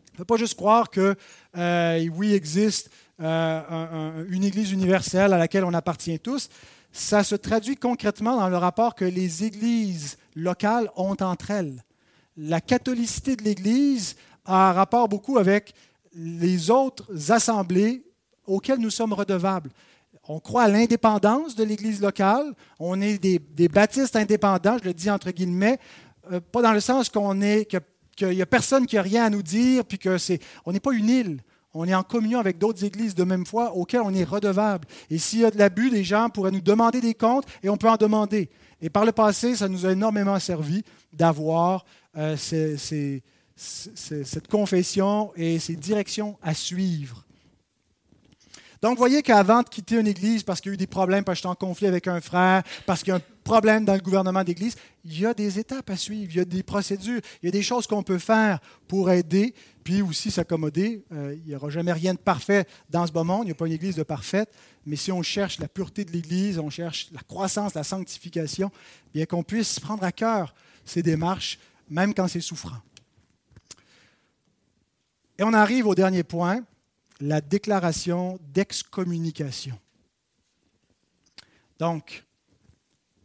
Il ne faut pas juste croire que, euh, oui, existe euh, une Église universelle à laquelle on appartient tous. Ça se traduit concrètement dans le rapport que les églises locales ont entre elles. La catholicité de l'Église a un rapport beaucoup avec les autres assemblées auxquelles nous sommes redevables. On croit à l'indépendance de l'Église locale. On est des, baptistes indépendants, je le dis entre guillemets, euh, pas dans le sens qu'on est qu'il n'y a personne qui a rien à nous dire, puis que c'est, on n'est pas une île. On est en communion avec d'autres églises de même foi auxquelles on est redevable. Et s'il y a de l'abus, les gens pourraient nous demander des comptes et on peut en demander. Et par le passé, ça nous a énormément servi d'avoir euh, cette confession et ces directions à suivre. Donc, vous voyez qu'avant de quitter une église parce qu'il y a eu des problèmes, parce que j'étais en conflit avec un frère, parce qu'il y a un problème dans le gouvernement d'église, il y a des étapes à suivre, il y a des procédures, il y a des choses qu'on peut faire pour aider, puis aussi s'accommoder. Euh, il n'y aura jamais rien de parfait dans ce beau monde, il n'y a pas une église de parfaite, mais si on cherche la pureté de l'église, on cherche la croissance, la sanctification, bien qu'on puisse prendre à cœur ces démarches, même quand c'est souffrant. Et on arrive au dernier point, la déclaration d'excommunication. Donc,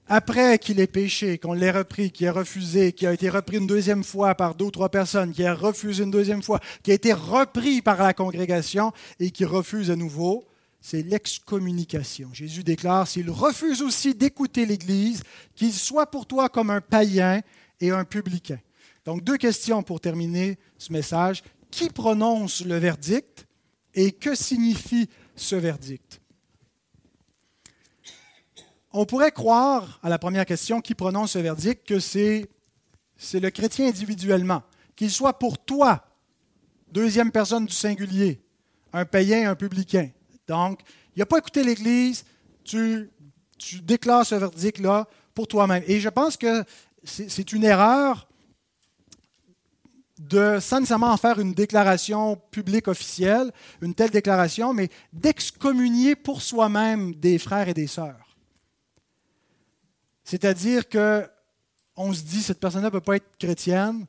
après qu'il ait péché, qu'on l'ait repris, qu'il ait refusé, qu'il a été repris une deuxième fois par deux ou trois personnes, qu'il a refusé une deuxième fois, qu'il a été repris par la congrégation et qu'il refuse à nouveau, c'est l'excommunication. Jésus déclare, s'il refuse aussi d'écouter l'Église, qu'il soit pour toi comme un païen et un publicain. Donc deux questions pour terminer ce message. Qui prononce le verdict? Et que signifie ce verdict? On pourrait croire, à la première question, qui prononce ce verdict, que c'est, c'est le chrétien individuellement, qu'il soit pour toi, deuxième personne du singulier, un païen, un publicain. Donc, il n'a pas écouté l'Église, tu, tu déclares ce verdict-là pour toi-même. Et je pense que c'est une erreur de, sans nécessairement en faire une déclaration publique officielle, une telle déclaration, mais d'excommunier pour soi-même des frères et des sœurs. C'est-à-dire que on se dit, cette personne-là ne peut pas être chrétienne,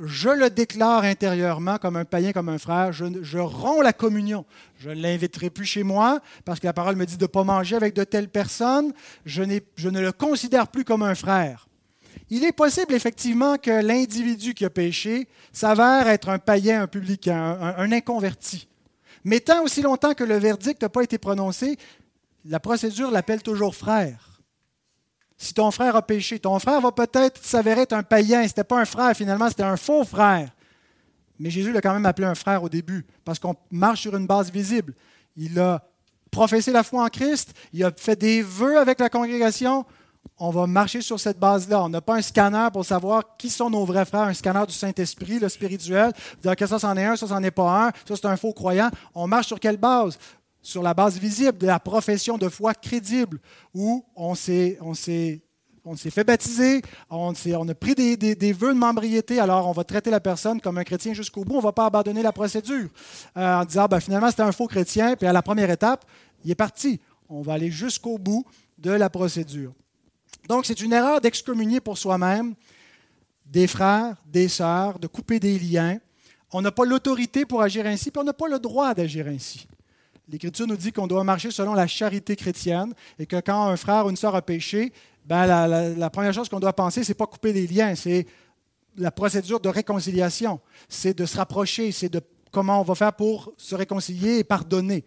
je le déclare intérieurement comme un païen, comme un frère, je, romps la communion. Je ne l'inviterai plus chez moi parce que la parole me dit de ne pas manger avec de telles personnes. Je, je ne le considère plus comme un frère. Il est possible effectivement que l'individu qui a péché s'avère être un païen, un publicain, un, inconverti. Mais tant aussi longtemps que le verdict n'a pas été prononcé, la procédure l'appelle toujours frère. Si ton frère a péché, ton frère va peut-être s'avérer être un païen. Ce n'était pas un frère finalement, c'était un faux frère. Mais Jésus l'a quand même appelé un frère au début, parce qu'on marche sur une base visible. Il a professé la foi en Christ, il a fait des vœux avec la congrégation, on va marcher sur cette base-là. On n'a pas un scanner pour savoir qui sont nos vrais frères, un scanner du Saint-Esprit, le spirituel. Dire que ça, c'en est un, ça, c'en est pas un, ça, c'est un faux croyant. On marche sur quelle base? Sur la base visible de la profession de foi crédible, où on s'est, fait baptiser, on, a pris des, vœux de membriété, alors on va traiter la personne comme un chrétien jusqu'au bout, on ne va pas abandonner la procédure euh, en disant ben, finalement c'était un faux chrétien, puis à la première étape, il est parti. On va aller jusqu'au bout de la procédure. Donc, c'est une erreur d'excommunier pour soi-même des frères, des sœurs, de couper des liens. On n'a pas l'autorité pour agir ainsi, puis on n'a pas le droit d'agir ainsi. L'Écriture nous dit qu'on doit marcher selon la charité chrétienne et que quand un frère ou une sœur a péché, ben la, première chose qu'on doit penser, c'est pas couper des liens, c'est la procédure de réconciliation, c'est de se rapprocher, c'est de comment on va faire pour se réconcilier et pardonner.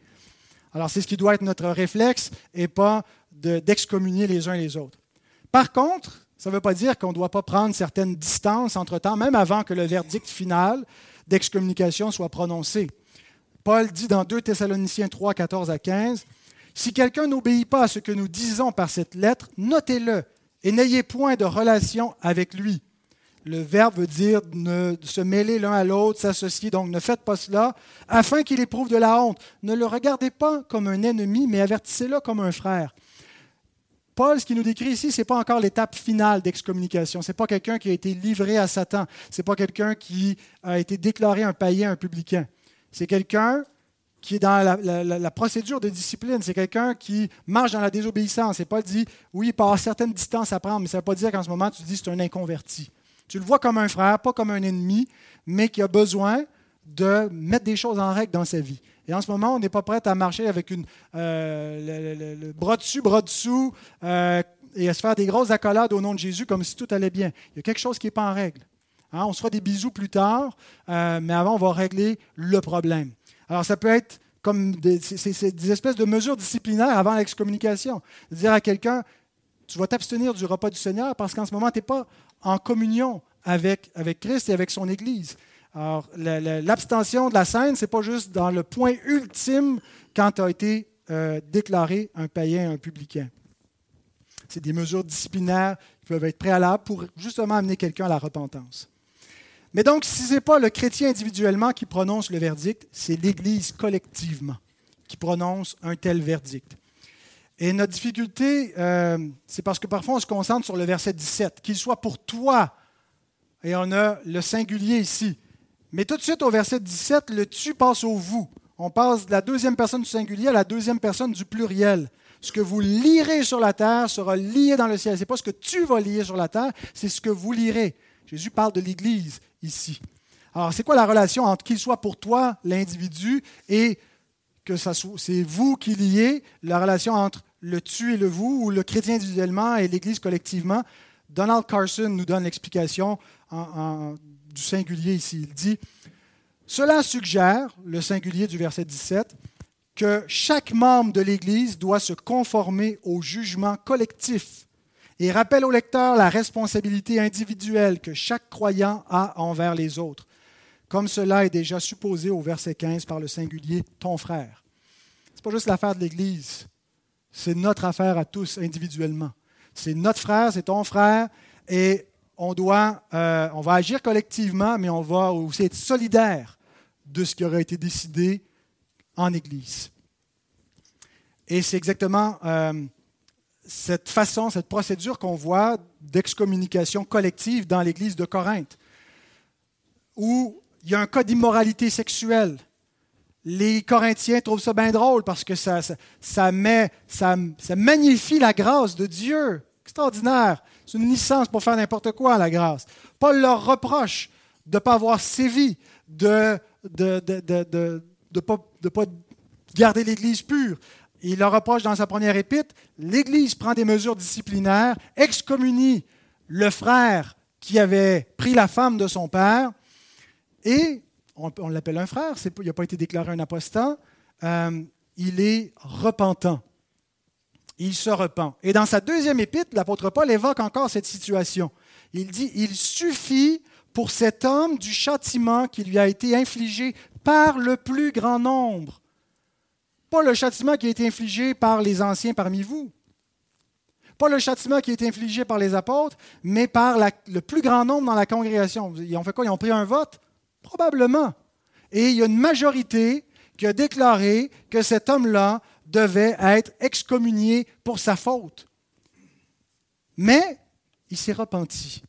Alors c'est ce qui doit être notre réflexe et pas d'excommunier les uns les autres. Par contre, ça ne veut pas dire qu'on ne doit pas prendre certaines distances entre-temps, même avant que le verdict final d'excommunication soit prononcé. Paul dit dans 2 Thessaloniciens 3, 14 à 15, Si quelqu'un n'obéit pas à ce que nous disons par cette lettre, notez-le et n'ayez point de relation avec lui. Le verbe veut dire ne, se mêler l'un à l'autre, s'associer, donc ne faites pas cela, afin qu'il éprouve de la honte. Ne le regardez pas comme un ennemi, mais avertissez-le comme un frère. Paul, ce qu'il nous décrit ici, ce n'est pas encore l'étape finale d'excommunication. Ce n'est pas quelqu'un qui a été livré à Satan. Ce n'est pas quelqu'un qui a été déclaré un païen, un publicain. C'est quelqu'un qui est dans la, procédure de discipline. C'est quelqu'un qui marche dans la désobéissance. C'est pas dit, oui, il peut avoir certaines distances à prendre, mais ça ne veut pas dire qu'en ce moment, tu dis c'est un inconverti. Tu le vois comme un frère, pas comme un ennemi, mais qui a besoin de mettre des choses en règle dans sa vie. Et en ce moment, on n'est pas prêt à marcher avec une, euh, le, bras dessus, bras dessous, euh, et à se faire des grosses accolades au nom de Jésus comme si tout allait bien. Il y a quelque chose qui n'est pas en règle. Hein, on se fera des bisous plus tard, euh, mais avant, on va régler le problème. Alors, ça peut être comme des, espèces de mesures disciplinaires avant l'excommunication. Dire à quelqu'un, tu vas t'abstenir du repas du Seigneur parce qu'en ce moment, tu n'es pas en communion avec, avec Christ et avec son Église. Alors, l'abstention de la scène, ce n'est pas juste dans le point ultime quand tu as été euh, déclaré un païen, un publicain. C'est des mesures disciplinaires qui peuvent être préalables pour justement amener quelqu'un à la repentance. Mais donc, si ce n'est pas le chrétien individuellement qui prononce le verdict, c'est l'Église collectivement qui prononce un tel verdict. Et notre difficulté, euh, c'est parce que parfois on se concentre sur le verset 17, qu'il soit pour toi, et on a le singulier ici. Mais tout de suite au verset 17, le tu passe au vous. On passe de la deuxième personne du singulier à la deuxième personne du pluriel. Ce que vous lirez sur la terre sera lié dans le ciel. Ce n'est pas ce que tu vas lire sur la terre, c'est ce que vous lirez. Jésus parle de l'Église ici. Alors, c'est quoi la relation entre qu'il soit pour toi, l'individu, et que c'est vous qui liez, la relation entre le tu et le vous, ou le chrétien individuellement et l'Église collectivement? Donald Carson nous donne l'explication du singulier ici. Il dit Cela suggère, le singulier du verset 17, que chaque membre de l'Église doit se conformer au jugement collectif et rappelle au lecteur la responsabilité individuelle que chaque croyant a envers les autres, comme cela est déjà supposé au verset 15 par le singulier ton frère. Ce n'est pas juste l'affaire de l'Église, c'est notre affaire à tous individuellement. C'est notre frère, c'est ton frère, et on, doit, euh, on va agir collectivement, mais on va aussi être solidaire de ce qui aurait été décidé en Église. Et c'est exactement euh, cette façon, cette procédure qu'on voit d'excommunication collective dans l'Église de Corinthe, où il y a un cas d'immoralité sexuelle. Les Corinthiens trouvent ça bien drôle parce que ça, ça, met, ça, magnifie la grâce de Dieu. Extraordinaire. C'est une licence pour faire n'importe quoi, la grâce. Paul leur reproche de ne pas avoir sévi, de ne pas garder l'Église pure il leur reproche dans sa première épître, l'Église prend des mesures disciplinaires, excommunie le frère qui avait pris la femme de son père, et on, l'appelle un frère, il n'a pas été déclaré un apostat, euh, il est repentant. Il se repent. Et dans sa deuxième épître, l'apôtre Paul évoque encore cette situation. Il dit, il suffit pour cet homme du châtiment qui lui a été infligé par le plus grand nombre pas le châtiment qui a été infligé par les anciens parmi vous. Pas le châtiment qui a été infligé par les apôtres, mais par le plus grand nombre dans la congrégation. Ils ont fait quoi? Ils ont pris un vote? Probablement. Et il y a une majorité qui a déclaré que cet homme-là devait être excommunié pour sa faute. Mais il s'est repenti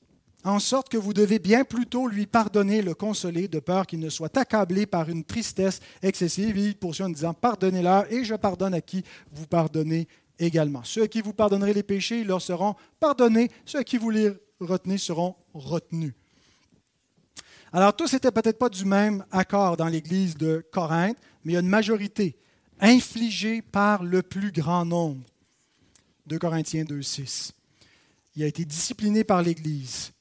en sorte que vous devez bien plutôt lui pardonner, le consoler, de peur qu'il ne soit accablé par une tristesse excessive. Il poursuit en disant, pardonnez-leur et je pardonne à qui vous pardonnez également. Ceux à qui vous pardonnerez les péchés, ils leur seront pardonnés. Ceux à qui vous les retenez seront retenus. Alors tous n'étaient peut-être pas du même accord dans l'Église de Corinthe, mais il y a une majorité infligée par le plus grand nombre. De Corinthiens 2.6. Il a été discipliné par l'Église.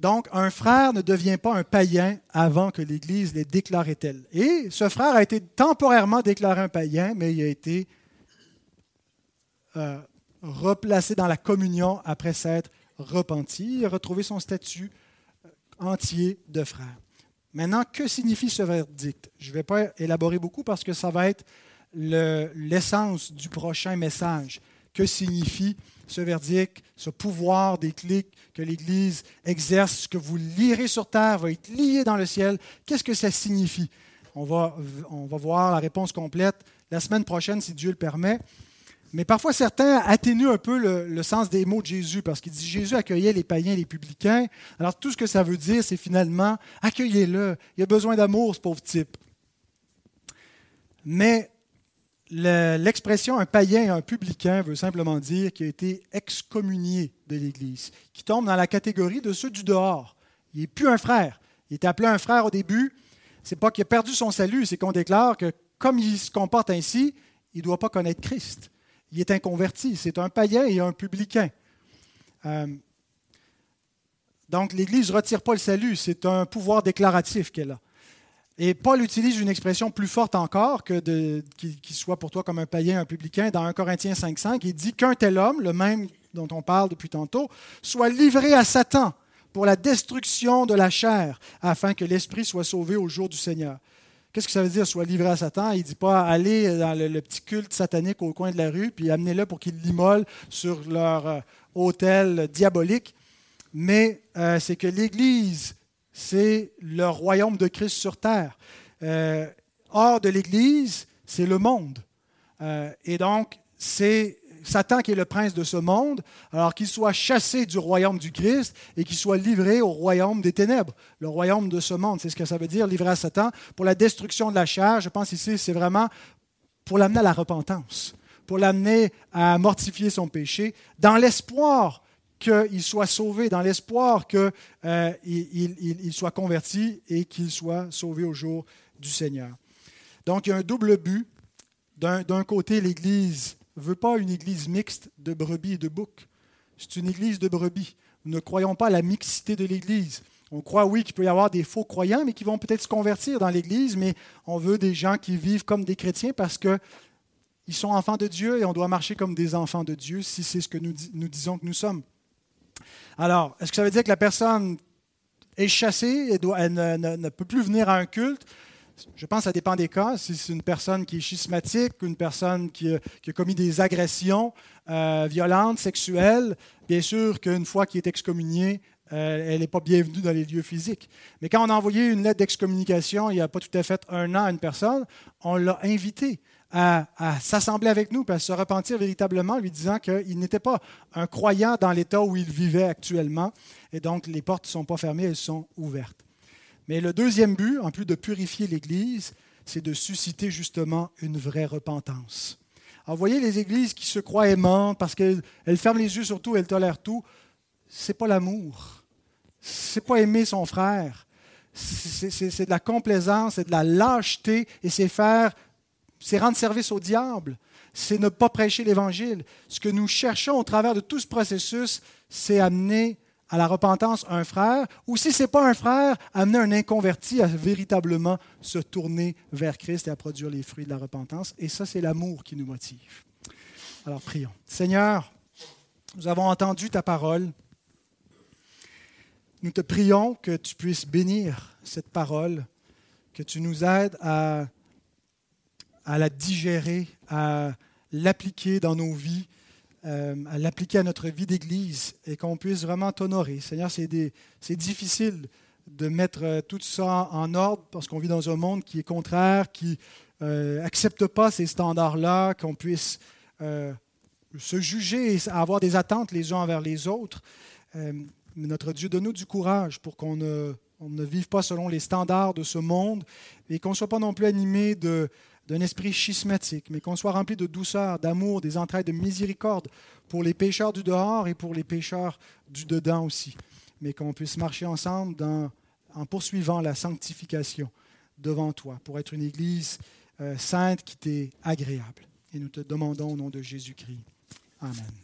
Donc, un frère ne devient pas un païen avant que l'Église l'ait déclaré tel. Et ce frère a été temporairement déclaré un païen, mais il a été euh, replacé dans la communion après s'être repenti et retrouvé son statut euh, entier de frère. Maintenant, que signifie ce verdict? Je ne vais pas élaborer beaucoup parce que ça va être l'essence du prochain message. Que signifie ce verdict, ce pouvoir des clics que l'Église exerce, ce que vous lirez sur terre va être lié dans le ciel. Qu'est-ce que ça signifie? On va, on va voir la réponse complète la semaine prochaine, si Dieu le permet. Mais parfois, certains atténuent un peu le, sens des mots de Jésus, parce qu'il dit Jésus accueillait les païens et les publicains. Alors, tout ce que ça veut dire, c'est finalement accueillez-le. Il a besoin d'amour, ce pauvre type. Mais l'expression un païen et un publicain veut simplement dire qu'il a été excommunié de l'Église, qui tombe dans la catégorie de ceux du dehors. Il n'est plus un frère. Il était appelé un frère au début. C'est pas qu'il a perdu son salut, c'est qu'on déclare que comme il se comporte ainsi, il ne doit pas connaître Christ. Il est inconverti. C'est un païen et un publicain. Euh, donc l'Église ne retire pas le salut, c'est un pouvoir déclaratif qu'elle a. Et Paul utilise une expression plus forte encore que qu'il soit pour toi comme un païen, un publicain. Dans 1 Corinthiens 5.5, il dit qu'un tel homme, le même dont on parle depuis tantôt, soit livré à Satan pour la destruction de la chair, afin que l'esprit soit sauvé au jour du Seigneur. Qu'est-ce que ça veut dire, soit livré à Satan? Il ne dit pas aller dans le, petit culte satanique au coin de la rue, puis amenez-le pour qu'il l'immole sur leur euh, autel diabolique. Mais euh, c'est que l'Église c'est le royaume de Christ sur terre. Euh, hors de l'Église, c'est le monde. Euh, et donc, c'est Satan qui est le prince de ce monde, alors qu'il soit chassé du royaume du Christ et qu'il soit livré au royaume des ténèbres, le royaume de ce monde. C'est ce que ça veut dire, livré à Satan, pour la destruction de la chair. Je pense ici, c'est vraiment pour l'amener à la repentance, pour l'amener à mortifier son péché, dans l'espoir qu'il soit sauvé, dans l'espoir qu'il euh, soit converti et qu'il soit sauvé au jour du Seigneur. Donc, il y a un double but. D'un côté, l'Église veut pas une Église mixte de brebis et de boucs. C'est une Église de brebis. Nous ne croyons pas à la mixité de l'Église. On croit, oui, qu'il peut y avoir des faux croyants, mais qui vont peut-être se convertir dans l'Église, mais on veut des gens qui vivent comme des chrétiens parce qu'ils sont enfants de Dieu et on doit marcher comme des enfants de Dieu si c'est ce que nous, disons que nous sommes. Alors, est-ce que ça veut dire que la personne est chassée et doit, ne, peut plus venir à un culte? Je pense que ça dépend des cas. Si c'est une personne qui est schismatique, une personne qui, a commis des agressions euh, violentes, sexuelles, bien sûr qu'une fois qu'il est excommunié, euh, elle n'est pas bienvenue dans les lieux physiques. Mais quand on a envoyé une lettre d'excommunication il n'y a pas tout à fait un an à une personne, on l'a invité à, s'assembler avec nous, et à se repentir véritablement, lui disant qu'il n'était pas un croyant dans l'état où il vivait actuellement. Et donc, les portes ne sont pas fermées, elles sont ouvertes. Mais le deuxième but, en plus de purifier l'Église, c'est de susciter justement une vraie repentance. Alors, vous voyez les églises qui se croient aimantes parce qu'elles ferment les yeux sur tout, elles tolèrent tout. C'est pas l'amour. C'est pas aimer son frère. C'est de la complaisance, c'est de la lâcheté et c'est faire c'est rendre service au diable, c'est ne pas prêcher l'Évangile. Ce que nous cherchons au travers de tout ce processus, c'est amener à la repentance un frère, ou si ce n'est pas un frère, amener un inconverti à véritablement se tourner vers Christ et à produire les fruits de la repentance. Et ça, c'est l'amour qui nous motive. Alors prions. Seigneur, nous avons entendu ta parole. Nous te prions que tu puisses bénir cette parole, que tu nous aides à à la digérer, à l'appliquer dans nos vies, euh, à l'appliquer à notre vie d'Église et qu'on puisse vraiment t'honorer. Seigneur, c'est difficile de mettre euh, tout ça en ordre parce qu'on vit dans un monde qui est contraire, qui n'accepte euh, pas ces standards-là, qu'on puisse se juger et avoir des attentes les uns envers les autres. mais notre Dieu, donne-nous du courage pour qu'on ne, ne vive pas selon les standards de ce monde et qu'on ne soit pas non plus animé de d'un esprit schismatique, mais qu'on soit rempli de douceur, d'amour, des entrailles de miséricorde pour les pécheurs du dehors et pour les pécheurs du dedans aussi, mais qu'on puisse marcher ensemble en poursuivant la sanctification devant toi pour être une Église euh, sainte qui t'est agréable. Et nous te demandons au nom de Jésus-Christ. Amen.